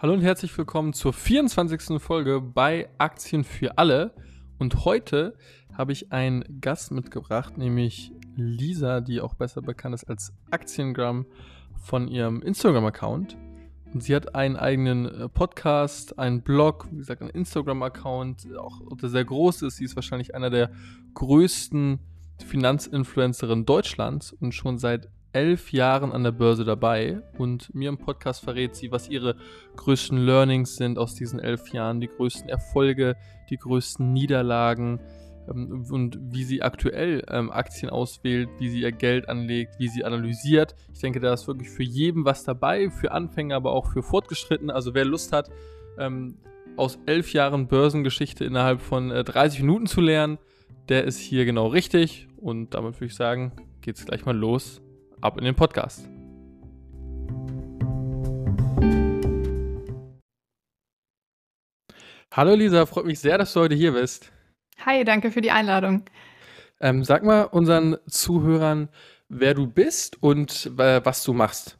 Hallo und herzlich willkommen zur 24. Folge bei Aktien für alle. Und heute habe ich einen Gast mitgebracht, nämlich Lisa, die auch besser bekannt ist als Aktiengramm von ihrem Instagram-Account. Und sie hat einen eigenen äh, Podcast, einen Blog, wie gesagt, einen Instagram-Account, auch der sehr groß ist. Sie ist wahrscheinlich einer der größten Finanzinfluencerinnen Deutschlands und schon seit elf Jahren an der Börse dabei und mir im Podcast verrät sie, was ihre größten Learnings sind aus diesen elf Jahren, die größten Erfolge, die größten Niederlagen ähm, und wie sie aktuell ähm, Aktien auswählt, wie sie ihr Geld anlegt, wie sie analysiert. Ich denke, da ist wirklich für jeden was dabei, für Anfänger, aber auch für Fortgeschrittene. Also wer Lust hat, ähm, aus elf Jahren Börsengeschichte innerhalb von äh, 30 Minuten zu lernen, der ist hier genau richtig. Und damit würde ich sagen, geht's gleich mal los ab in den Podcast. Hallo Lisa, freut mich sehr, dass du heute hier bist. Hi, danke für die Einladung. Ähm, sag mal unseren Zuhörern, wer du bist und äh, was du machst.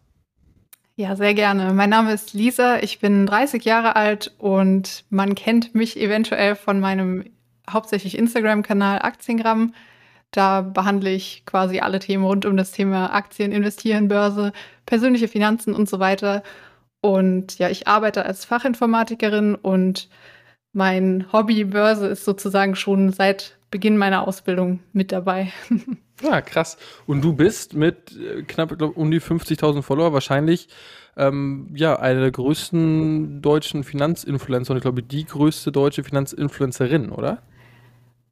Ja, sehr gerne. Mein Name ist Lisa, ich bin 30 Jahre alt und man kennt mich eventuell von meinem hauptsächlich Instagram-Kanal Aktiengramm. Da behandle ich quasi alle Themen rund um das Thema Aktien, Investieren, Börse, persönliche Finanzen und so weiter. Und ja, ich arbeite als Fachinformatikerin und mein Hobby Börse ist sozusagen schon seit Beginn meiner Ausbildung mit dabei. Ja, krass. Und du bist mit äh, knapp glaub, um die 50.000 Follower wahrscheinlich ähm, ja eine der größten deutschen Finanzinfluencer und ich glaube die größte deutsche Finanzinfluencerin, oder?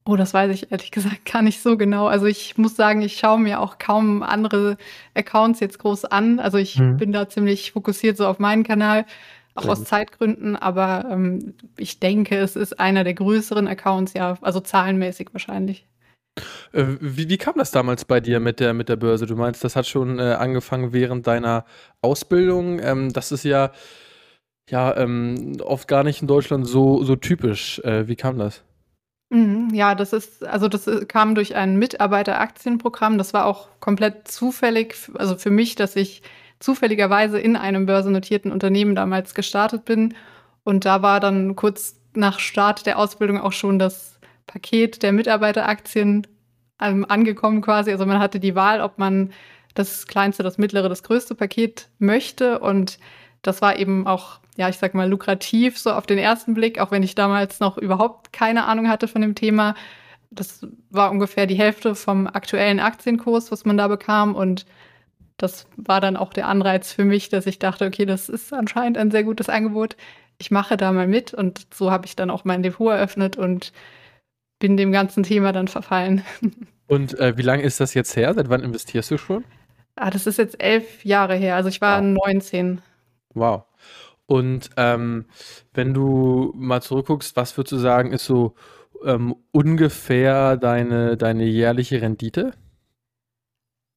Oh, das weiß ich ehrlich gesagt gar nicht so genau. Also ich muss sagen, ich schaue mir auch kaum andere Accounts jetzt groß an. Also ich mhm. bin da ziemlich fokussiert so auf meinen Kanal, auch Sehr aus gut. Zeitgründen. Aber ähm, ich denke, es ist einer der größeren Accounts, ja, also zahlenmäßig wahrscheinlich. Äh, wie, wie, kam das damals bei dir mit der, mit der Börse? Du meinst, das hat schon äh, angefangen während deiner Ausbildung. Ähm, das ist ja, ja ähm, oft gar nicht in Deutschland so, so typisch. Äh, wie kam das? Mhm, ja, das ist also das äh, kam durch ein Mitarbeiteraktienprogramm. Das war auch komplett zufällig, also für mich, dass ich zufälligerweise in einem börsennotierten Unternehmen damals gestartet bin. Und da war dann kurz nach Start der Ausbildung auch schon das Paket der Mitarbeiteraktien ähm, angekommen quasi. Also man hatte die Wahl, ob man das kleinste, das mittlere, das größte Paket möchte. Und das war eben auch ja, ich sag mal, lukrativ, so auf den ersten Blick, auch wenn ich damals noch überhaupt keine Ahnung hatte von dem Thema. Das war ungefähr die Hälfte vom aktuellen Aktienkurs, was man da bekam. Und das war dann auch der Anreiz für mich, dass ich dachte, okay, das ist anscheinend ein sehr gutes Angebot. Ich mache da mal mit. Und so habe ich dann auch mein Depot eröffnet und bin dem ganzen Thema dann verfallen. Und äh, wie lange ist das jetzt her? Seit wann investierst du schon? Ah, das ist jetzt elf Jahre her. Also ich war wow. 19. Wow. Und ähm, wenn du mal zurückguckst, was würdest du sagen, ist so ähm, ungefähr deine, deine jährliche Rendite?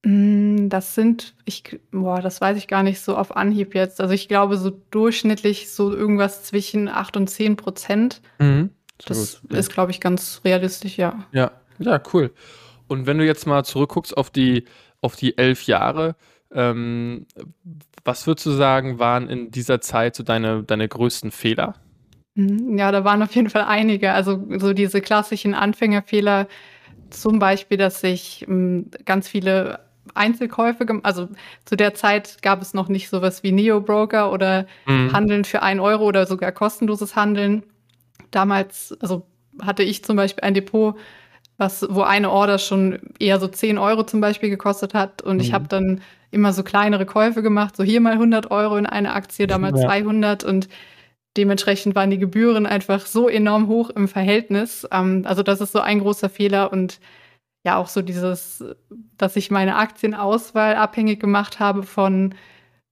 Mm, das sind, ich, boah, das weiß ich gar nicht so auf Anhieb jetzt. Also ich glaube, so durchschnittlich so irgendwas zwischen 8 und 10 Prozent. Mhm. Das gut. ist, glaube ich, ganz realistisch, ja. Ja, ja, cool. Und wenn du jetzt mal zurückguckst auf die, auf die elf Jahre, ähm, was würdest du sagen, waren in dieser Zeit so deine, deine größten Fehler? Mhm, ja, da waren auf jeden Fall einige. Also so diese klassischen Anfängerfehler, zum Beispiel, dass ich ähm, ganz viele Einzelkäufe, also zu der Zeit gab es noch nicht sowas wie Neo-Broker oder mhm. Handeln für ein Euro oder sogar kostenloses Handeln. Damals, also hatte ich zum Beispiel ein Depot, was, wo eine Order schon eher so 10 Euro zum Beispiel gekostet hat. Und mhm. ich habe dann immer so kleinere Käufe gemacht, so hier mal 100 Euro in eine Aktie, da mal ja. 200 und dementsprechend waren die Gebühren einfach so enorm hoch im Verhältnis. Ähm, also das ist so ein großer Fehler und ja auch so dieses, dass ich meine Aktienauswahl abhängig gemacht habe von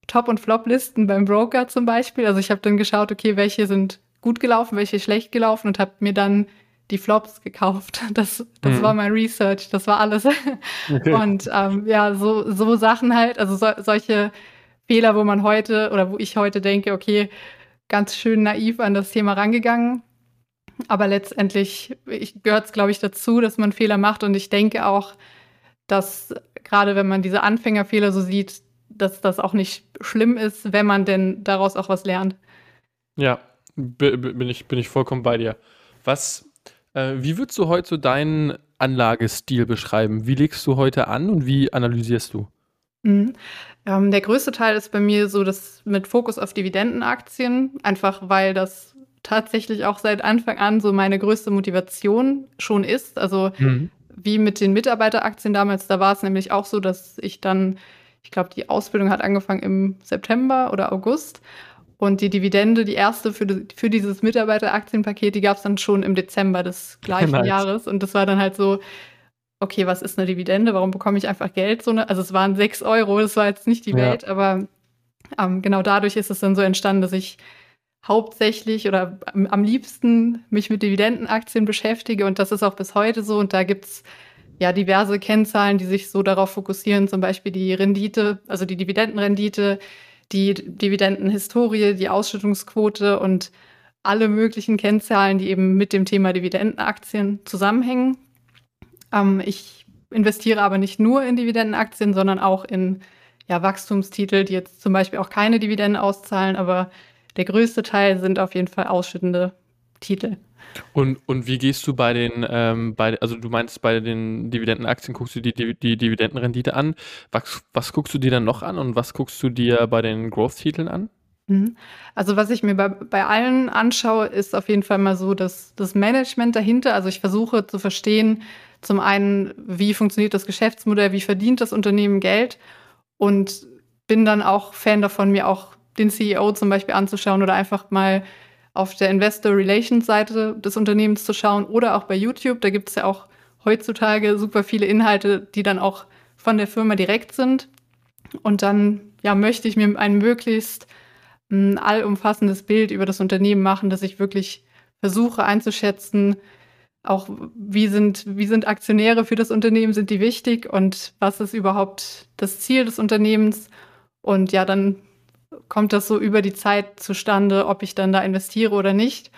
Top- und Flop-Listen beim Broker zum Beispiel. Also ich habe dann geschaut, okay, welche sind gut gelaufen, welche schlecht gelaufen und habe mir dann die Flops gekauft. Das, das mhm. war mein Research, das war alles. Okay. Und ähm, ja, so, so Sachen halt, also so, solche Fehler, wo man heute oder wo ich heute denke, okay, ganz schön naiv an das Thema rangegangen. Aber letztendlich gehört es, glaube ich, dazu, dass man Fehler macht. Und ich denke auch, dass gerade wenn man diese Anfängerfehler so sieht, dass das auch nicht schlimm ist, wenn man denn daraus auch was lernt. Ja, bin ich, bin ich vollkommen bei dir. Was, äh, wie würdest du heute so deinen Anlagestil beschreiben? Wie legst du heute an und wie analysierst du? Mhm. Ähm, der größte Teil ist bei mir so das mit Fokus auf Dividendenaktien, einfach weil das tatsächlich auch seit Anfang an so meine größte Motivation schon ist. Also mhm. wie mit den Mitarbeiteraktien damals, da war es nämlich auch so, dass ich dann, ich glaube, die Ausbildung hat angefangen im September oder August. Und die Dividende, die erste für, für dieses Mitarbeiteraktienpaket, die gab es dann schon im Dezember des gleichen nice. Jahres. Und das war dann halt so, okay, was ist eine Dividende? Warum bekomme ich einfach Geld? So eine, also es waren sechs Euro, das war jetzt nicht die Welt, ja. aber ähm, genau dadurch ist es dann so entstanden, dass ich hauptsächlich oder am, am, liebsten mich mit Dividendenaktien beschäftige und das ist auch bis heute so. Und da gibt es ja diverse Kennzahlen, die sich so darauf fokussieren, zum Beispiel die Rendite, also die Dividendenrendite, die Dividendenhistorie, die Ausschüttungsquote und alle möglichen Kennzahlen, die eben mit dem Thema Dividendenaktien zusammenhängen. Ähm, ich investiere aber nicht nur in Dividendenaktien, sondern auch in ja, Wachstumstitel, die jetzt zum Beispiel auch keine Dividenden auszahlen, aber der größte Teil sind auf jeden Fall ausschüttende Titel. Und, und wie gehst du bei den, ähm, bei, also du meinst bei den Dividendenaktien, guckst du die, die, die Dividendenrendite an. Was, was guckst du dir dann noch an und was guckst du dir bei den Growth-Titeln an? Mhm. Also was ich mir bei, bei allen anschaue, ist auf jeden Fall mal so das, das Management dahinter. Also ich versuche zu verstehen, zum einen, wie funktioniert das Geschäftsmodell, wie verdient das Unternehmen Geld und bin dann auch Fan davon, mir auch den CEO zum Beispiel anzuschauen oder einfach mal auf der Investor Relations Seite des Unternehmens zu schauen oder auch bei YouTube. Da gibt es ja auch heutzutage super viele Inhalte, die dann auch von der Firma direkt sind. Und dann ja, möchte ich mir ein möglichst ein hm, allumfassendes Bild über das Unternehmen machen, dass ich wirklich versuche einzuschätzen, auch wie sind, wie sind Aktionäre für das Unternehmen, sind die wichtig und was ist überhaupt das Ziel des Unternehmens? Und ja, dann kommt das so über die Zeit zustande, ob ich dann da investiere oder nicht.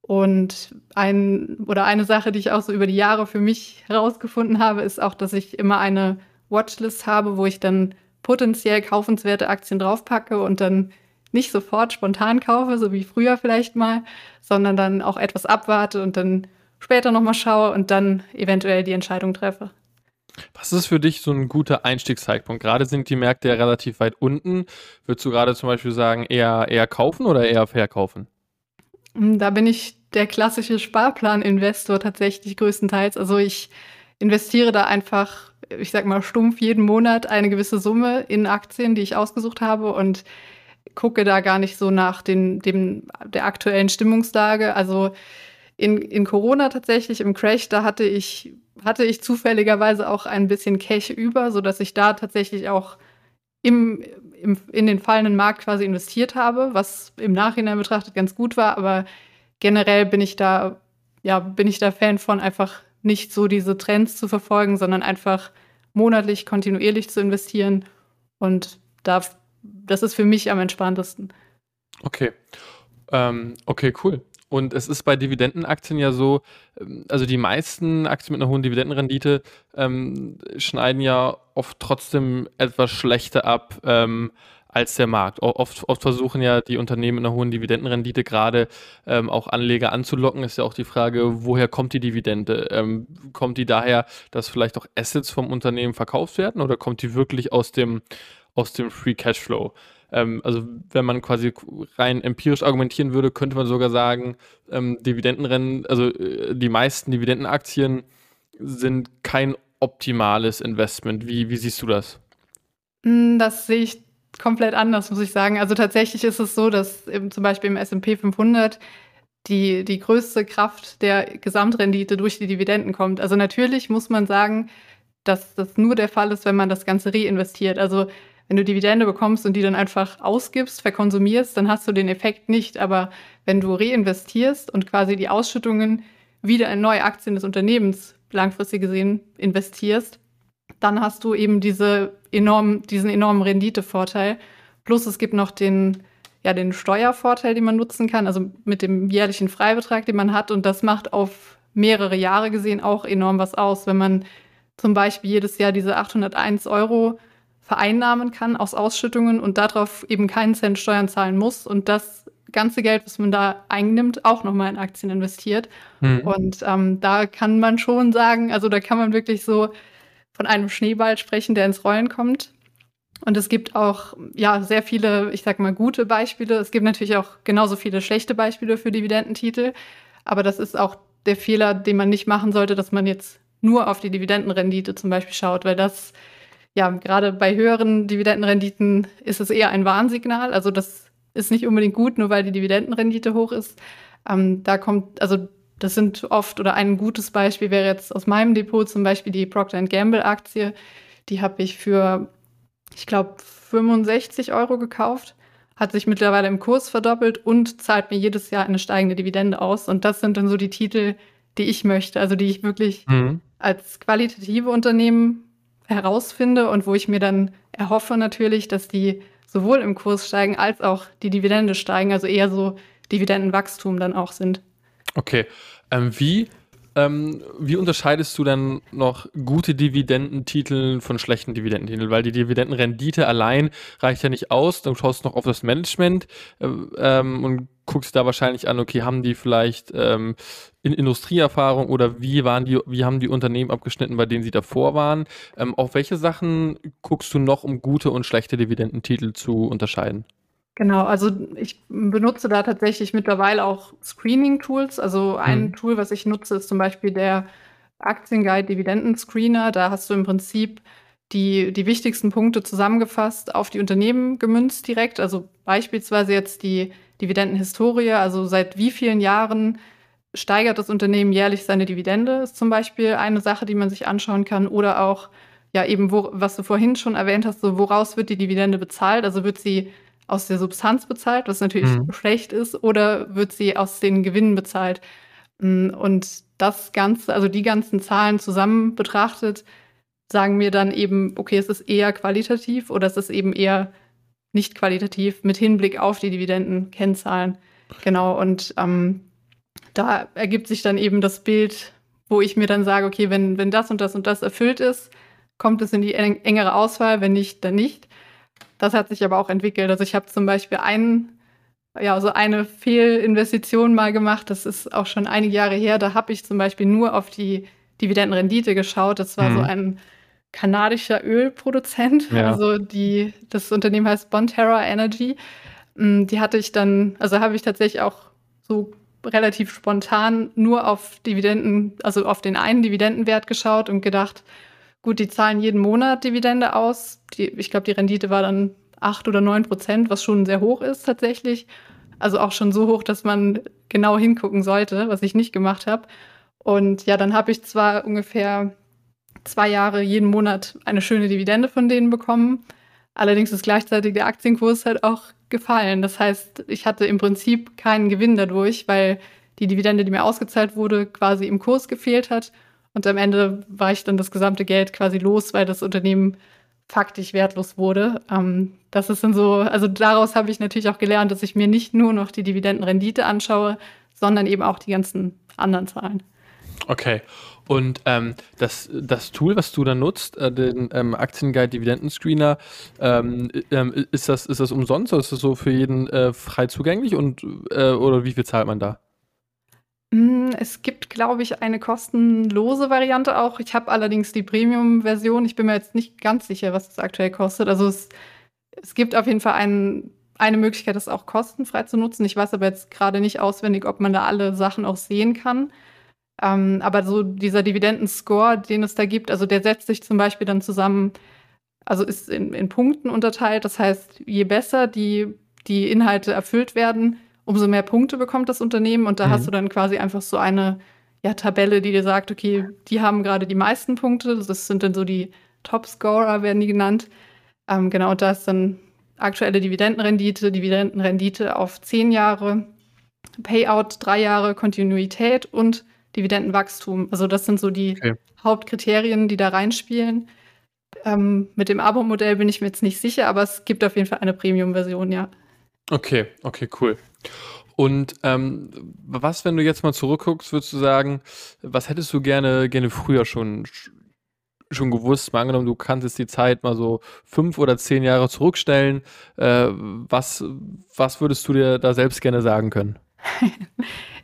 Und ein oder eine Sache, die ich auch so über die Jahre für mich herausgefunden habe, ist auch, dass ich immer eine Watchlist habe, wo ich dann potenziell kaufenswerte Aktien draufpacke und dann nicht sofort spontan kaufe, so wie früher vielleicht mal, sondern dann auch etwas abwarte und dann später nochmal schaue und dann eventuell die Entscheidung treffe. Was ist für dich so ein guter Einstiegszeitpunkt? Gerade sind die Märkte ja relativ weit unten. Würdest du gerade zum Beispiel sagen, eher, eher kaufen oder eher verkaufen? Hm, da bin ich der klassische Sparplan-Investor tatsächlich größtenteils. Also ich investiere da einfach, ich sag mal, stumpf jeden Monat eine gewisse Summe in Aktien, die ich ausgesucht habe und gucke da gar nicht so nach den, dem, der aktuellen Stimmungslage. Also in, in Corona tatsächlich, im Crash, da hatte ich hatte ich zufälligerweise auch ein bisschen Cash über, sodass ich da tatsächlich auch im, im, in den fallenden Markt quasi investiert habe, was im Nachhinein betrachtet ganz gut war. Aber generell bin ich da, ja, bin ich da Fan von, einfach nicht so diese Trends zu verfolgen, sondern einfach monatlich kontinuierlich zu investieren. Und da, das ist für mich am entspanntesten. Okay. Ähm, okay, cool. Und es ist bei Dividendenaktien ja so, ähm, also die meisten Aktien mit einer hohen Dividendenrendite ähm, schneiden ja oft trotzdem etwas schlechter ab ähm, als der Markt. Oft, oft, versuchen ja die Unternehmen mit einer hohen Dividendenrendite gerade ähm, auch Anleger anzulocken. Ist ja auch die Frage, woher kommt die Dividende? Ähm, kommt die daher, dass vielleicht auch Assets vom Unternehmen verkauft werden oder kommt die wirklich aus dem, aus dem Free Cashflow? Ähm, also wenn man quasi rein empirisch argumentieren würde, könnte man sogar sagen, ähm, Dividendenrennen, also äh, die meisten Dividendenaktien sind kein optimales Investment. Wie, wie siehst du das? Hm, das sehe ich komplett anders, muss ich sagen. Also tatsächlich ist es so, dass im, zum Beispiel im S&P 500 die, die größte Kraft der Gesamtrendite durch die Dividenden kommt. Also natürlich muss man sagen, dass das nur der Fall ist, wenn man das Ganze reinvestiert. Also wenn du Dividende bekommst und die dann einfach ausgibst, verkonsumierst, dann hast du den Effekt nicht. Aber wenn du reinvestierst und quasi die Ausschüttungen wieder in neue Aktien des Unternehmens langfristig gesehen investierst, dann hast du eben diese enorm, diesen enormen Renditevorteil. Plus es gibt noch den, ja, den Steuervorteil, den man nutzen kann, also mit dem jährlichen Freibetrag, den man hat. Und das macht auf mehrere Jahre gesehen auch enorm was aus. Wenn man zum Beispiel jedes Jahr diese 801 Euro vereinnahmen kann aus Ausschüttungen und darauf eben keinen Cent Steuern zahlen muss und das ganze Geld, was man da einnimmt, auch nochmal in Aktien investiert. Mhm. Und ähm, da kann man schon sagen, also da kann man wirklich so von einem Schneeball sprechen, der ins Rollen kommt. Und es gibt auch ja sehr viele, ich sag mal, gute Beispiele. Es gibt natürlich auch genauso viele schlechte Beispiele für Dividendentitel. Aber das ist auch der Fehler, den man nicht machen sollte, dass man jetzt nur auf die Dividendenrendite zum Beispiel schaut, weil das ja gerade bei höheren Dividendenrenditen ist es eher ein Warnsignal. Also das ist nicht unbedingt gut, nur weil die Dividendenrendite hoch ist. Ähm, da kommt, also das sind oft, oder ein gutes Beispiel wäre jetzt aus meinem Depot zum Beispiel die Procter Gamble Aktie. Die habe ich für, ich glaube, 65 Euro gekauft, hat sich mittlerweile im Kurs verdoppelt und zahlt mir jedes Jahr eine steigende Dividende aus. Und das sind dann so die Titel, die ich möchte, also die ich wirklich mhm. als qualitative Unternehmen herausfinde und wo ich mir dann erhoffe natürlich, dass die sowohl im Kurs steigen als auch die Dividende steigen, also eher so Dividendenwachstum dann auch sind. Okay. Ähm, wie, ähm, wie unterscheidest du dann noch gute Dividendentitel von schlechten Dividendentiteln? Weil die Dividendenrendite allein reicht ja nicht aus. Dann schaust du noch auf das Management äh, ähm, und guckst da wahrscheinlich an, okay, haben die vielleicht ähm, in Industrieerfahrung oder wie waren die, wie haben die Unternehmen abgeschnitten, bei denen sie davor waren? Ähm, auf welche Sachen guckst du noch, um gute und schlechte Dividendentitel zu unterscheiden? Genau, also ich benutze da tatsächlich mittlerweile auch Screening-Tools. Also ein mhm. Tool, was ich nutze, ist zum Beispiel der Aktienguide Dividenden Screener. Da hast du im Prinzip die, die wichtigsten Punkte zusammengefasst auf die Unternehmen gemünzt direkt. Also beispielsweise jetzt die Dividendenhistorie, also seit wie vielen Jahren steigert das Unternehmen jährlich seine Dividende, ist zum Beispiel eine Sache, die man sich anschauen kann. Oder auch, ja, eben, wo, was du vorhin schon erwähnt hast, so woraus wird die Dividende bezahlt? Also wird sie aus der Substanz bezahlt, was natürlich mhm. schlecht ist, oder wird sie aus den Gewinnen bezahlt? Mm, und das Ganze, also die ganzen Zahlen zusammen betrachtet, sagen mir dann eben, okay, es ist eher qualitativ oder es ist eben eher nicht qualitativ mit Hinblick auf die Dividendenkennzahlen. Genau, und ähm, da ergibt sich dann eben das Bild, wo ich mir dann sage, okay, wenn, wenn das und das und das erfüllt ist, kommt es in die engere Auswahl, wenn nicht, dann nicht. Das hat sich aber auch entwickelt. Also ich habe zum Beispiel einen, ja, so eine Fehlinvestition mal gemacht. Das ist auch schon einige Jahre her. Da habe ich zum Beispiel nur auf die Dividendenrendite geschaut. Das war mhm. so ein kanadischer Ölproduzent. Ja. Also die, das Unternehmen heißt Bonterra Energy. Mm, die hatte ich dann, also habe ich tatsächlich auch so relativ spontan nur auf Dividenden, also auf den einen Dividendenwert geschaut und gedacht, Gut, die zahlen jeden Monat Dividende aus. Die, ich glaube, die Rendite war dann 8 oder 9 Prozent, was schon sehr hoch ist tatsächlich. Also auch schon so hoch, dass man genau hingucken sollte, was ich nicht gemacht habe. Und ja, dann habe ich zwar ungefähr zwei Jahre jeden Monat eine schöne Dividende von denen bekommen. Allerdings ist gleichzeitig der Aktienkurs halt auch gefallen. Das heißt, ich hatte im Prinzip keinen Gewinn dadurch, weil die Dividende, die mir ausgezahlt wurde, quasi im Kurs gefehlt hat und am Ende war ich dann das gesamte Geld quasi los, weil das Unternehmen faktisch wertlos wurde. Ähm, das ist dann so, also daraus habe ich natürlich auch gelernt, dass ich mir nicht nur noch die Dividendenrendite anschaue, sondern eben auch die ganzen anderen Zahlen. Okay. Und ähm, das, das Tool, was du da nutzt, äh, den ähm, Aktienguide Dividenden Screener, ähm, ähm, ist, das, ist das umsonst oder ist das so für jeden äh, frei zugänglich und äh, oder wie viel zahlt man da? Hm, es gibt, glaube ich, eine kostenlose Variante auch. Ich habe allerdings die Premium-Version. Ich bin mir jetzt nicht ganz sicher, was das aktuell kostet. Also es, es gibt auf jeden Fall ein, eine Möglichkeit, das auch kostenfrei zu nutzen. Ich weiß aber jetzt gerade nicht auswendig, ob man da alle Sachen auch sehen kann. Ähm, aber so dieser Dividenden-Score, den es da gibt, also der setzt sich zum Beispiel dann zusammen, also ist in, in Punkten unterteilt. Das heißt, je besser die, die Inhalte erfüllt werden, umso mehr Punkte bekommt das Unternehmen. Und da mhm. hast du dann quasi einfach so eine ja, Tabelle, die dir sagt, okay, die haben gerade die meisten Punkte. Das sind dann so die Top-Scorer, werden die genannt. Ähm, genau, und da ist dann aktuelle Dividendenrendite, Dividendenrendite auf zehn Jahre, Payout drei Jahre, Kontinuität und Dividendenwachstum. Also das sind so die okay. Hauptkriterien, die da reinspielen. Ähm, mit dem Abo-Modell bin ich mir jetzt nicht sicher, aber es gibt auf jeden Fall eine Premium-Version, ja. Okay, okay, cool. Und ähm, was, wenn du jetzt mal zurückguckst, würdest du sagen, was hättest du gerne, gerne früher schon schon gewusst, mal angenommen, du kannst jetzt die Zeit mal so fünf oder zehn Jahre zurückstellen, äh, was, was würdest du dir da selbst gerne sagen können?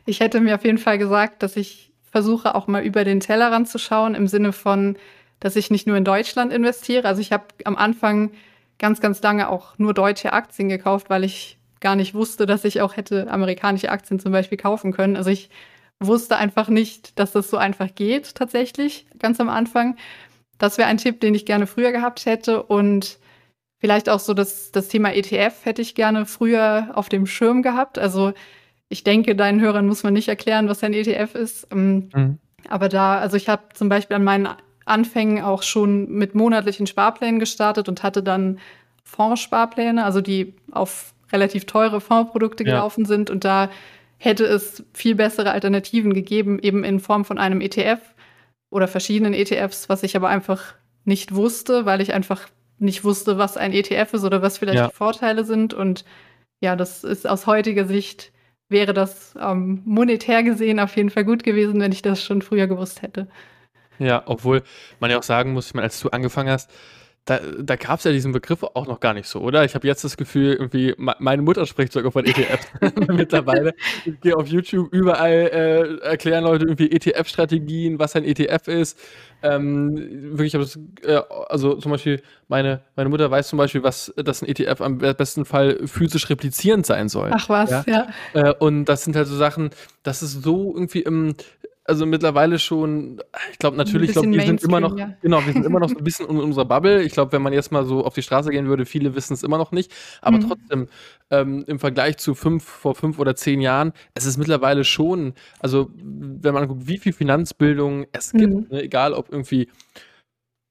ich hätte mir auf jeden Fall gesagt, dass ich versuche auch mal über den Tellerrand zu schauen, im Sinne von, dass ich nicht nur in Deutschland investiere. Also ich habe am Anfang ganz, ganz lange auch nur deutsche Aktien gekauft, weil ich gar nicht wusste, dass ich auch hätte amerikanische Aktien zum Beispiel kaufen können. Also ich wusste einfach nicht, dass das so einfach geht, tatsächlich, ganz am Anfang. Das wäre ein Tipp, den ich gerne früher gehabt hätte. Und vielleicht auch so das, das Thema ETF hätte ich gerne früher auf dem Schirm gehabt. Also ich denke, deinen Hörern muss man nicht erklären, was ein ETF ist. Ähm, mhm. Aber da, also ich habe zum Beispiel an meinen Anfängen auch schon mit monatlichen Sparplänen gestartet und hatte dann Fondssparpläne, also die auf relativ teure Fondsprodukte ja. gelaufen sind. Und da hätte es viel bessere Alternativen gegeben, eben in Form von einem ETF oder verschiedenen ETFs, was ich aber einfach nicht wusste, weil ich einfach nicht wusste, was ein ETF ist oder was vielleicht ja. die Vorteile sind. Und ja, das ist aus heutiger Sicht wäre das ähm, monetär gesehen auf jeden Fall gut gewesen, wenn ich das schon früher gewusst hätte. Ja, obwohl man ja auch sagen muss, ich meine, als du angefangen hast, da, da gab es ja diesen Begriff auch noch gar nicht so, oder? Ich habe jetzt das Gefühl, irgendwie, meine Mutter spricht sogar von ETF mittlerweile. Ich gehe auf YouTube, überall äh, erklären Leute irgendwie ETF-Strategien, was ein ETF ist. Ähm, wirklich, das, äh, also zum Beispiel, meine, meine Mutter weiß zum Beispiel, was dass ein ETF am besten Fall physisch replizierend sein soll. Ach was, ja. ja. Äh, und das sind halt so Sachen, das ist so irgendwie im also mittlerweile schon, ich glaube natürlich, ich glaube, wir sind immer noch, ja. genau, wir sind immer noch so ein bisschen in unserer Bubble. Ich glaube, wenn man jetzt mal so auf die Straße gehen würde, viele wissen es immer noch nicht. Aber mhm. trotzdem, ähm, im Vergleich zu fünf, vor fünf oder zehn Jahren, es ist mittlerweile schon, also wenn man guckt, wie viel Finanzbildung es mhm. gibt, ne, egal ob irgendwie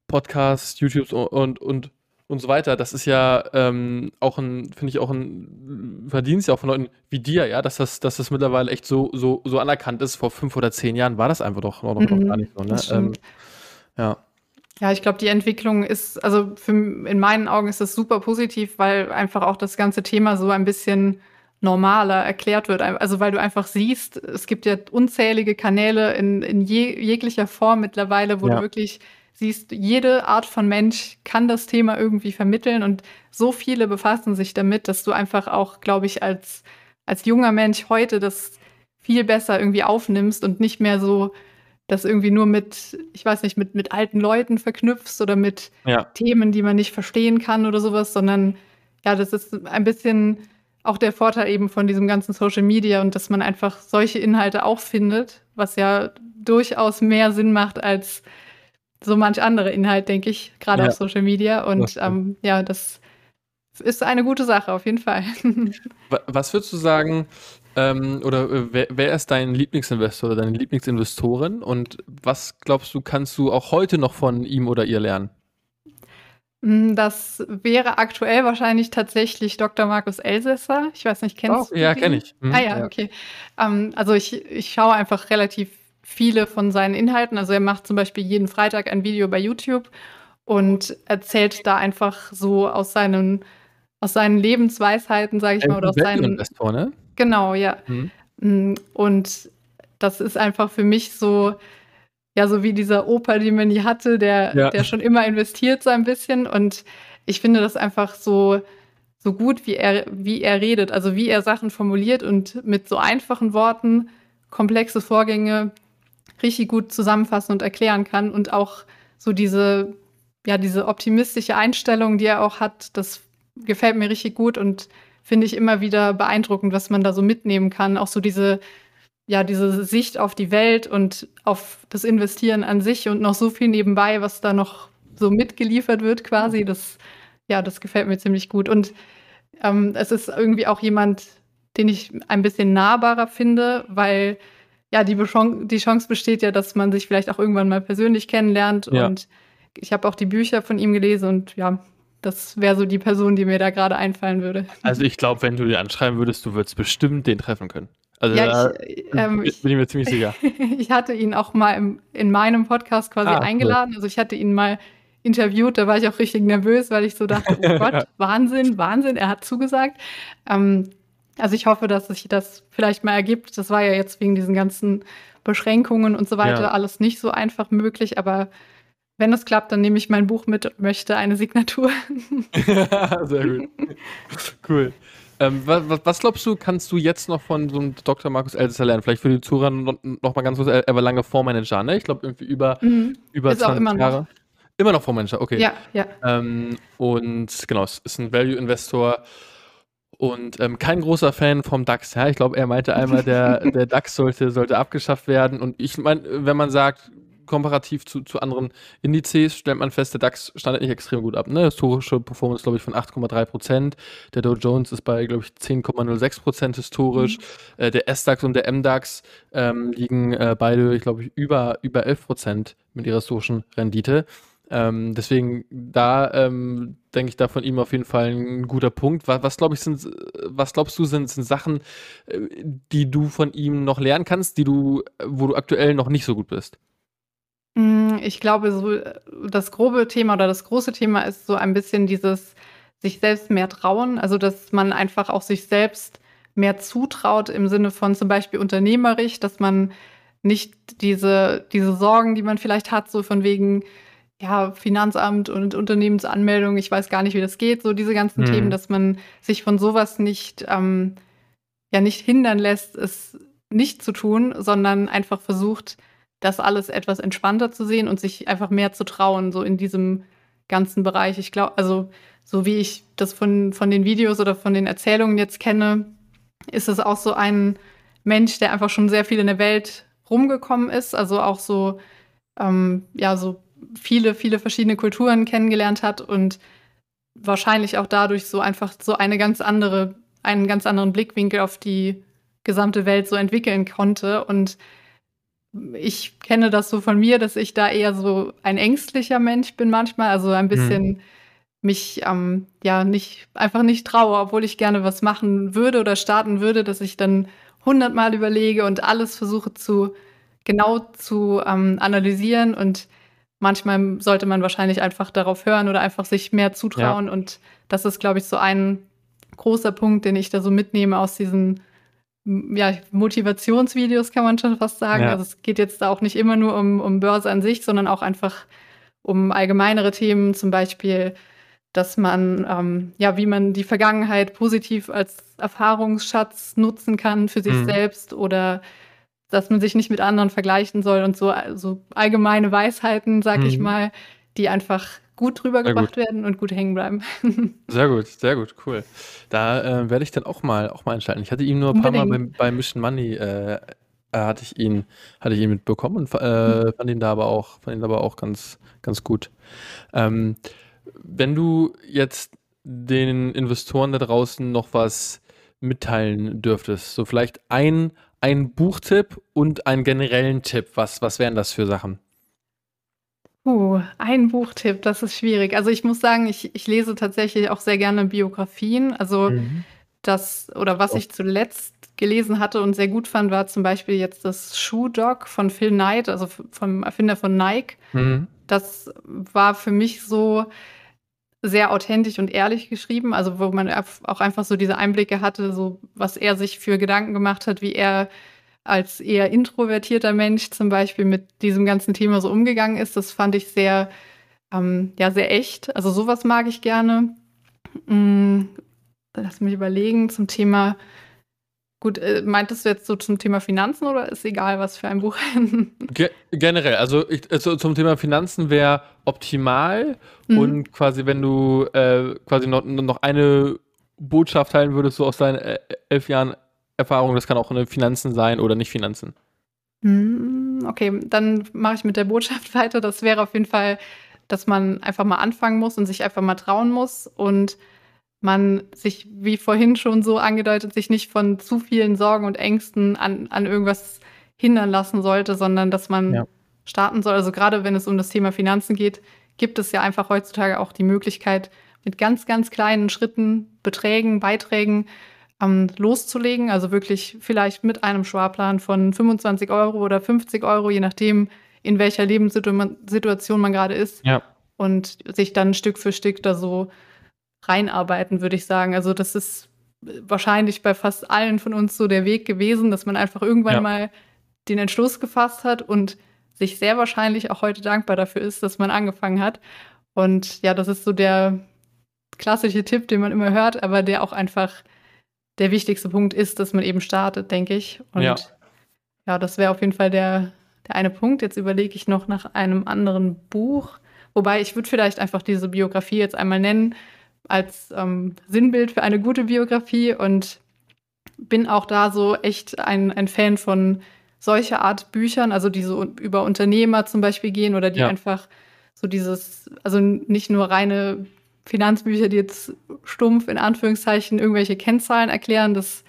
Podcasts, YouTubes und, und und so weiter. Das ist ja ähm, auch ein, finde ich auch ein Verdienst ja auch von Leuten wie dir, ja, dass das, dass das mittlerweile echt so, so, so anerkannt ist. Vor fünf oder zehn Jahren war das einfach doch noch, noch mhm, gar nicht so, ne? Ähm, ja. Ja, ich glaube, die Entwicklung ist, also für, in meinen Augen ist das super positiv, weil einfach auch das ganze Thema so ein bisschen normaler erklärt wird. Also weil du einfach siehst, es gibt ja unzählige Kanäle in, in je, jeglicher Form mittlerweile, wo ja. du wirklich siehst, jede Art von Mensch kann das Thema irgendwie vermitteln und so viele befassen sich damit, dass du einfach auch, glaube ich, als, als junger Mensch heute das viel besser irgendwie aufnimmst und nicht mehr so das irgendwie nur mit, ich weiß nicht, mit, mit alten Leuten verknüpfst oder mit ja. Themen, die man nicht verstehen kann oder sowas, sondern ja, das ist ein bisschen auch der Vorteil eben von diesem ganzen Social Media und dass man einfach solche Inhalte auch findet, was ja durchaus mehr Sinn macht als so manch andere Inhalt, denke ich, gerade ja. auf Social Media. Und ähm, ja, das ist eine gute Sache, auf jeden Fall. Was würdest du sagen, ähm, oder äh, wer, wer, ist dein Lieblingsinvestor oder deine Lieblingsinvestorin und was glaubst du, kannst du auch heute noch von ihm oder ihr lernen? Hm, das wäre aktuell wahrscheinlich tatsächlich Dr. Markus Elsässer. Ich weiß nicht, kennst oh, du Ja, kenne ich. Mhm. Ah ja, okay. Ähm, also ich, ich schaue einfach relativ viele von seinen Inhalten. Also er macht zum Beispiel jeden Freitag ein Video bei YouTube und erzählt da einfach so aus seinen, aus seinen Lebensweisheiten, sage ich mal, oder aus seinen. Investor, ne? Genau, ja. Mhm. Mm, und das ist einfach für mich so, ja, so wie dieser Opa, den man nie hatte, der, ja. der schon immer investiert so ein bisschen. Und ich finde das einfach so, so gut, wie er, wie er redet, also wie er Sachen formuliert und mit so einfachen Worten komplexe Vorgänge richtig gut zusammenfassen und erklären kann und auch so diese, ja, diese optimistische Einstellung, die er auch hat, das gefällt mir richtig gut und finde ich immer wieder beeindruckend, was man da so mitnehmen kann. Auch so diese, ja, diese Sicht auf die Welt und auf das Investieren an sich und noch so viel nebenbei, was da noch so mitgeliefert wird quasi. Das, ja, das gefällt mir ziemlich gut. Und ähm, es ist irgendwie auch jemand, den ich ein bisschen nahbarer finde, weil ja, die, die Chance besteht ja, dass man sich vielleicht auch irgendwann mal persönlich kennenlernt. Ja. Und ich habe auch die Bücher von ihm gelesen und ja, das wäre so die Person, die mir da gerade einfallen würde. Also ich glaube, wenn du ihn anschreiben würdest, du würdest bestimmt den treffen können. Also ja, ich, ähm, bin ich mir ziemlich sicher. ich hatte ihn auch mal im, in meinem Podcast quasi ah, eingeladen. Cool. Also ich hatte ihn mal interviewt, da war ich auch richtig nervös, weil ich so dachte, oh Gott, Wahnsinn, Wahnsinn, er hat zugesagt. Ähm, also ich hoffe, dass sich das vielleicht mal ergibt. Das war ja jetzt wegen diesen ganzen Beschränkungen und so weiter ja. alles nicht so einfach möglich, aber Wenn es klappt, dann nehme ich mein Buch mit und möchte eine Signatur. Sehr gut. Cool. Ähm, was, was, glaubst du, kannst du jetzt noch von so einem Dr. Markus Elsässer lernen? Vielleicht für die Zuhörer noch, noch mal ganz kurz, er war lange Vormanager, ne? Ich glaube, irgendwie über, mhm. über Ist 20 immer Jahre. Noch. Immer noch Vormanager, okay. Ja, ja. Ähm, und genau, es ist ein Value-Investor und ähm, kein großer Fan vom DAX. Ja? Ich glaube, er meinte einmal, der, der DAX sollte, sollte abgeschafft werden. Und ich meine, wenn man sagt, komparativ zu, zu anderen Indizes stellt man fest, der DAX standet nicht extrem gut ab. Ne? Historische Performance, glaube ich, von 8,3 Prozent. Der Dow Jones ist bei, glaube ich, 10,06 Prozent historisch. Mhm. Äh, der S-DAX und der M-DAX ähm, liegen äh, beide, ich glaube, über, über 11 Prozent mit ihrer historischen Rendite. Ähm, deswegen, da ähm, denke ich da von ihm auf jeden Fall ein guter Punkt. Was, was ich sind, was glaubst du sind, sind Sachen, äh, die du von ihm noch lernen kannst, die du, wo du aktuell noch nicht so gut bist? Hm, ich glaube, so das grobe Thema oder das große Thema ist so ein bisschen dieses sich selbst mehr trauen. Also, dass man einfach auch sich selbst mehr zutraut im Sinne von zum Beispiel unternehmerisch, dass man nicht diese, diese Sorgen, die man vielleicht hat, so von wegen, ja, Finanzamt und Unternehmensanmeldung, ich weiß gar nicht, wie das geht, so diese ganzen mhm. Themen, dass man sich von sowas nicht, ähm, ja, nicht hindern lässt, es nicht zu tun, sondern einfach versucht, das alles etwas entspannter zu sehen und sich einfach mehr zu trauen, so in diesem ganzen Bereich. Ich glaube, also so wie ich das von, von den Videos oder von den Erzählungen jetzt kenne, ist es auch so ein Mensch, der einfach schon sehr viel in der Welt rumgekommen ist, also auch so, ähm, ja, so viele, viele verschiedene Kulturen kennengelernt hat und wahrscheinlich auch dadurch so einfach so eine ganz andere, einen ganz anderen Blickwinkel auf die gesamte Welt so entwickeln konnte. Und ich kenne das so von mir, dass ich da eher so ein ängstlicher Mensch bin manchmal, also ein bisschen mhm. mich ähm, ja nicht einfach nicht traue, obwohl ich gerne was machen würde oder starten würde, dass ich dann hundertmal überlege und alles versuche zu genau zu ähm, analysieren und manchmal sollte man wahrscheinlich einfach darauf hören oder einfach sich mehr zutrauen ja. und das ist glaube ich so ein großer Punkt, den ich da so mitnehme aus diesen ja, Motivationsvideos kann man schon fast sagen. Ja. Also es geht jetzt da auch nicht immer nur um, um Börse an sich, sondern auch einfach um allgemeinere Themen, zum Beispiel, dass man, ähm, ja, wie man die Vergangenheit positiv als Erfahrungsschatz nutzen kann für sich mhm. selbst oder dass man sich nicht mit anderen vergleichen soll und so also allgemeine Weisheiten, sag mhm. ich mal, die einfach gut rübergebracht werden und gut hängen bleiben. Sehr gut, sehr gut, cool. Da äh, werde ich dann auch mal, auch mal einschalten. Ich hatte ihn nur ein paar Mal bei, bei Mission Money äh, äh, hatte ich ihn, hatte ich ihn mitbekommen und äh, fand ihn da aber auch, fand ihn aber auch ganz, ganz gut. Ähm, wenn du jetzt den Investoren da draußen noch was mitteilen dürftest, so vielleicht ein, ein Buchtipp und einen generellen Tipp, was, was wären das für Sachen? Uh, ein Buchtipp, das ist schwierig. Also ich muss sagen, ich, ich lese tatsächlich auch sehr gerne Biografien. Also mhm. das, oder was ich zuletzt gelesen hatte und sehr gut fand, war zum Beispiel jetzt das Shoe Dog von Phil Knight, also vom Erfinder von Nike. Mhm. Das war für mich so sehr authentisch und ehrlich geschrieben, also wo man auch einfach so diese Einblicke hatte, so was er sich für Gedanken gemacht hat, wie er als eher introvertierter Mensch zum Beispiel mit diesem ganzen Thema so umgegangen ist. Das fand ich sehr, ähm, ja, sehr echt. Also sowas mag ich gerne. Hm, lass mich überlegen zum Thema. Gut, äh, meintest du jetzt so zum Thema Finanzen oder ist egal, was für ein Buch? Ge generell, also, ich, also, zum Thema Finanzen wäre optimal mhm. und quasi, wenn du äh, quasi noch, noch eine Botschaft teilen würdest, so aus deinen äh, elf Jahren Erfahrung, das kann auch eine Finanzen sein oder nicht Finanzen. Hm, okay, dann mache ich mit der Botschaft weiter. Das wäre auf jeden Fall, dass man einfach mal anfangen muss und sich einfach mal trauen muss und man sich, wie vorhin schon so angedeutet, sich nicht von zu vielen Sorgen und Ängsten an, an irgendwas hindern lassen sollte, sondern dass man ja. starten soll. Also gerade wenn es um das Thema Finanzen geht, gibt es ja einfach heutzutage auch die Möglichkeit, mit ganz, ganz kleinen Schritten, Beträgen, Beiträgen ähm, loszulegen. Also wirklich vielleicht mit einem Sparplan von 25 Euro oder 50 Euro, je nachdem, in welcher Lebenssituation man gerade ist. Ja. Und sich dann Stück für Stück da so reinarbeiten, würde ich sagen. Also das ist wahrscheinlich bei fast allen von uns so der Weg gewesen, dass man einfach irgendwann ja. mal den Entschluss gefasst hat und sich sehr wahrscheinlich auch heute dankbar dafür ist, dass man angefangen hat. Und ja, das ist so der klassische Tipp, den man immer hört, aber der auch einfach der wichtigste Punkt ist, dass man eben startet, denke ich. Und ja, ja das wäre auf jeden Fall der, der eine Punkt. Jetzt überlege ich noch nach einem anderen Buch. Wobei ich würde vielleicht einfach diese Biografie jetzt einmal nennen als ähm, Sinnbild für eine gute Biografie und bin auch da so echt ein, ein Fan von solcher Art Büchern, also die so über Unternehmer zum Beispiel gehen oder die ja. einfach so dieses, also nicht nur reine Finanzbücher, die jetzt stumpf in Anführungszeichen irgendwelche Kennzahlen erklären. Das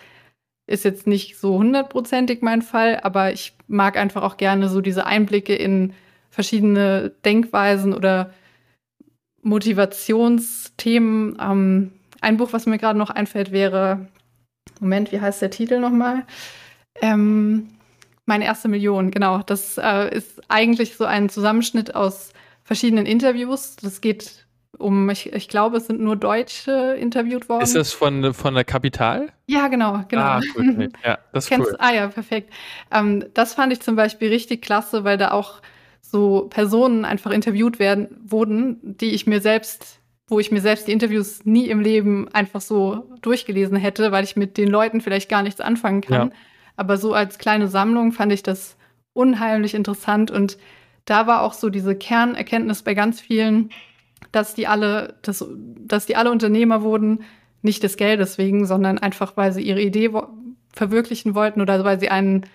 ist jetzt nicht so hundertprozentig mein Fall, aber ich mag einfach auch gerne so diese Einblicke in verschiedene Denkweisen oder Motivationsthemen. Ähm, ein Buch, was mir gerade noch einfällt, wäre, Moment, wie heißt der Titel nochmal? Ähm, meine erste Million, genau. Das äh, ist eigentlich so ein Zusammenschnitt aus verschiedenen Interviews. Das geht um, ich, ich glaube, es sind nur Deutsche interviewt worden. Ist das von, von der Kapital? Ja, genau, genau. Ah, gut, ja, das ist Kennst, cool. Ah ja, perfekt. Ähm, das fand ich zum Beispiel richtig klasse, weil da auch so Personen einfach interviewt werden, wurden, die ich mir selbst, wo ich mir selbst die Interviews nie im Leben einfach so durchgelesen hätte, weil ich mit den Leuten vielleicht gar nichts anfangen kann. Ja. Aber so als kleine Sammlung fand ich das unheimlich interessant und da war auch so diese Kernerkenntnis bei ganz vielen, dass die alle, dass, dass die alle Unternehmer wurden, nicht des Geldes wegen, sondern einfach, weil sie ihre Idee verwirklichen wollten oder weil sie einen,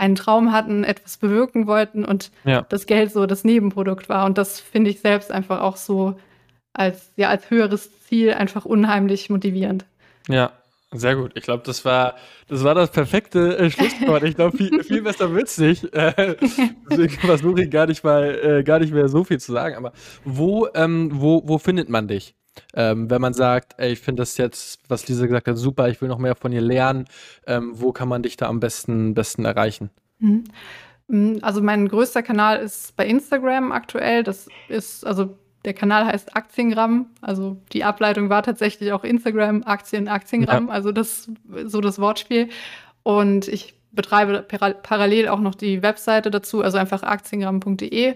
einen Traum hatten, etwas bewirken wollten und ja. das Geld so das Nebenprodukt war. Und das finde ich selbst einfach auch so als, ja, als höheres Ziel einfach unheimlich motivierend. Ja, sehr gut. Ich glaube, das war, das war das perfekte äh, Schlusswort. Ich glaube, viel, viel besser wird's nicht. Äh, deswegen versuche ich gar nicht mal, äh, gar nicht mehr so viel zu sagen. Aber wo, ähm, wo, wo findet man dich? Ähm, wenn man sagt, ey, ich finde das jetzt, was Lisa gesagt hat, super, ich will noch mehr von ihr lernen, ähm, wo kann man dich da am besten, besten erreichen? Mhm. Mm, also mein größter Kanal ist bei Instagram aktuell. Das ist, also der Kanal heißt Aktiengramm. Also die Ableitung war tatsächlich auch Instagram, Aktien, Aktiengramm. Ja. Also das so das Wortspiel. Und ich betreibe parallel auch noch die Webseite dazu, also einfach aktiengramm.de.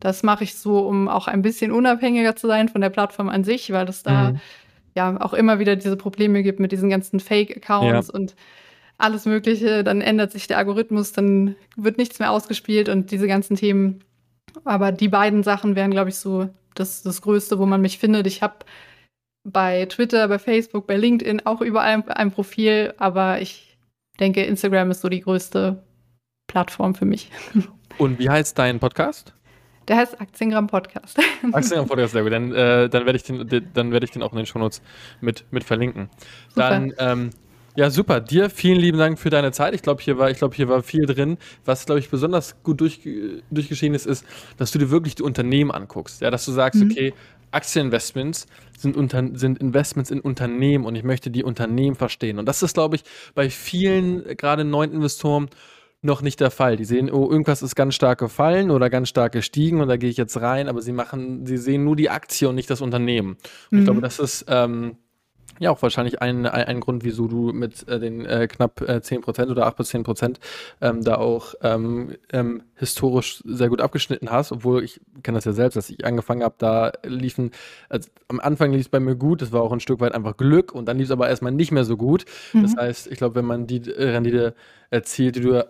Das mache ich so, um auch ein bisschen unabhängiger zu sein von der Plattform an sich, weil es da mhm. ja auch immer wieder diese Probleme gibt mit diesen ganzen Fake-Accounts ja. und alles Mögliche. Dann ändert sich der Algorithmus, dann wird nichts mehr ausgespielt und diese ganzen Themen. Aber die beiden Sachen wären, glaube ich, so das, das Größte, wo man mich findet. Ich habe bei Twitter, bei Facebook, bei LinkedIn auch überall ein, ein, Profil, aber ich denke, Instagram ist so die größte Plattform für mich. Und wie heißt dein Podcast? Der heißt Aktiengramm Podcast. Aktiengramm Podcast, sehr gut. Dann, äh, dann werde ich, den, dann werd ich den auch in den Shownotes mit, mit verlinken. Super. Dann ähm, ja, super. Dir vielen lieben Dank für deine Zeit. Ich glaube, hier war, hier war viel drin. Was, glaube ich, besonders gut durch, durchgeschehen ist, ist, dass du dir wirklich die Unternehmen anguckst. Ja, dass du sagst, mhm. okay, Aktieninvestments sind, unter, sind Investments in Unternehmen und ich möchte die Unternehmen verstehen. Und das ist, glaube ich, bei vielen, gerade neuen Investoren, noch nicht der Fall. Die sehen, oh, irgendwas ist ganz stark gefallen oder ganz stark gestiegen und da gehe ich jetzt rein, aber sie machen, sie sehen nur die Aktie und nicht das Unternehmen. Und mhm. ich glaube, das ist ähm, ja, auch wahrscheinlich ein, ein, ein, Grund, wieso du mit äh, den äh, knapp äh, 10% oder 8 bis 10% ähm, da auch ähm, ähm, historisch sehr gut abgeschnitten hast, obwohl ich kenne das ja selbst, dass ich angefangen habe, da liefen, also am Anfang lief es bei mir gut, das war auch ein Stück weit einfach Glück und dann lief es aber erstmal nicht mehr so gut. Mhm. Das heißt, ich glaube, wenn man die Rendite erzielt, die du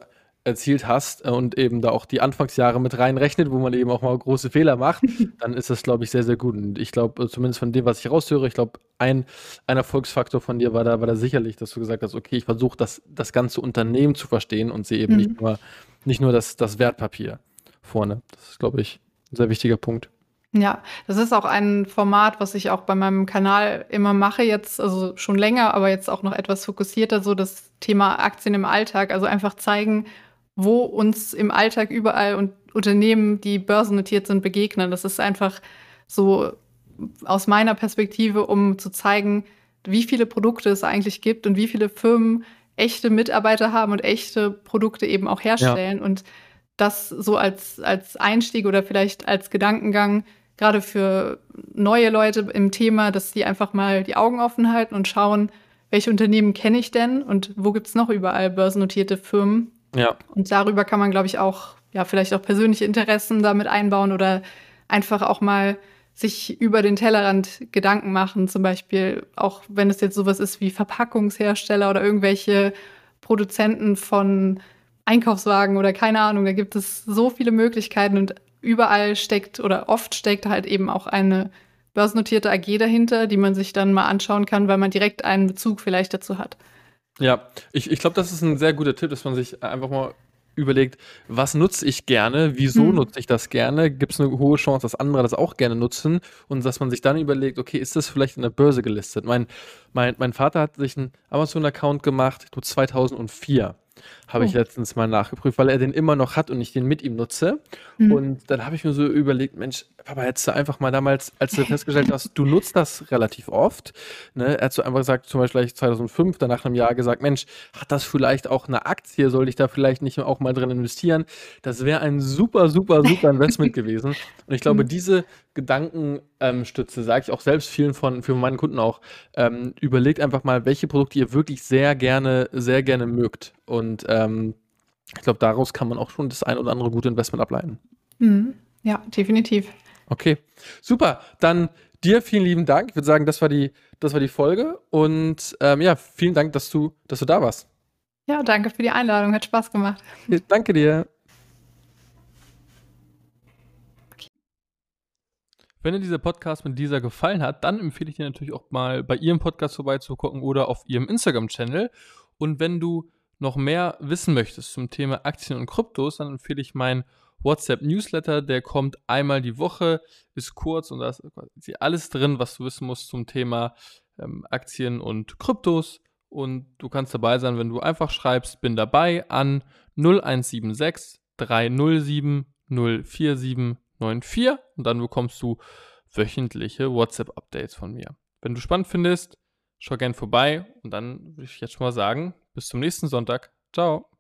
erzielt hast äh, und eben da auch die Anfangsjahre mit reinrechnet, wo man eben auch mal große Fehler macht, dann ist das, glaube ich, sehr, sehr gut. Und ich glaube, äh, zumindest von dem, was ich raushöre, ich glaube, ein, ein Erfolgsfaktor von dir war da, war da sicherlich, dass du gesagt hast, okay, ich versuche das, das ganze Unternehmen zu verstehen und sehe eben mhm. nicht nur, nicht nur das, das Wertpapier vorne. Das ist, glaube ich, ein sehr wichtiger Punkt. Ja, das ist auch ein Format, was ich auch bei meinem Kanal immer mache, jetzt, also schon länger, aber jetzt auch noch etwas fokussierter, so das Thema Aktien im Alltag. Also einfach zeigen, wo uns im Alltag überall und Unternehmen, die börsennotiert sind, begegnen. Das ist einfach so aus meiner Perspektive, um zu zeigen, wie viele Produkte es eigentlich gibt und wie viele Firmen echte Mitarbeiter haben und echte Produkte eben auch herstellen. Ja. Und das so als, als Einstieg oder vielleicht als Gedankengang, gerade für neue Leute im Thema, dass die einfach mal die Augen offen halten und schauen, welche Unternehmen kenne ich denn und wo gibt es noch überall börsennotierte Firmen, ja. Und darüber kann man, glaube ich, auch ja, vielleicht auch persönliche Interessen damit einbauen oder einfach auch mal sich über den Tellerrand Gedanken machen, zum Beispiel auch wenn es jetzt sowas ist wie Verpackungshersteller oder irgendwelche Produzenten von Einkaufswagen oder keine Ahnung, da gibt es so viele Möglichkeiten und überall steckt oder oft steckt halt eben auch eine börsennotierte AG dahinter, die man sich dann mal anschauen kann, weil man direkt einen Bezug vielleicht dazu hat. Ja, ich, ich glaube, das ist ein sehr guter Tipp, dass man sich einfach mal überlegt, was nutze ich gerne, wieso hm. nutze ich das gerne, gibt es eine hohe Chance, dass andere das auch gerne nutzen und dass man sich dann überlegt, okay, ist das vielleicht in der Börse gelistet? Mein, mein, mein Vater hat sich einen Amazon-Account gemacht, 2004 habe ich oh. letztens mal nachgeprüft, weil er den immer noch hat und ich den mit ihm nutze. Mhm. Und dann habe ich mir so überlegt, Mensch, Papa, hättest du einfach mal damals, als du festgestellt hast, du nutzt das relativ oft, ne, hättest du einfach gesagt, zum Beispiel 2005, danach einem Jahr gesagt, Mensch, hat das vielleicht auch eine Aktie, soll ich da vielleicht nicht auch mal drin investieren? Das wäre ein super, super, super Investment gewesen. Und ich glaube, mhm. diese Gedankenstütze, sage ich auch selbst vielen von, für meinen Kunden auch, ähm, überlegt einfach mal, welche Produkte ihr wirklich sehr gerne, sehr gerne mögt. Und ähm, ich glaube, daraus kann man auch schon das ein oder andere gute Investment ableiten. Mhm. Ja, definitiv. Okay, super. Dann dir vielen lieben Dank. Ich würde sagen, das war die, das war die Folge. Und ähm, ja, vielen Dank, dass du, dass du da warst. Ja, danke für die Einladung. Hat Spaß gemacht. danke dir. Wenn dir dieser Podcast mit dieser gefallen hat, dann empfehle ich dir natürlich auch mal bei ihrem Podcast vorbeizugucken oder auf ihrem Instagram-Channel. Und wenn du noch mehr wissen möchtest zum Thema Aktien und Kryptos, dann empfehle ich meinen WhatsApp-Newsletter. Der kommt einmal die Woche, ist kurz und da ist alles drin, was du wissen musst zum Thema ähm, Aktien und Kryptos. Und du kannst dabei sein, wenn du einfach schreibst, bin dabei an 0176 307 047 94 und dann bekommst du wöchentliche WhatsApp-Updates von mir. Wenn du spannend findest, schau gern vorbei und dann würde ich jetzt schon mal sagen, bis zum nächsten Sonntag. Ciao.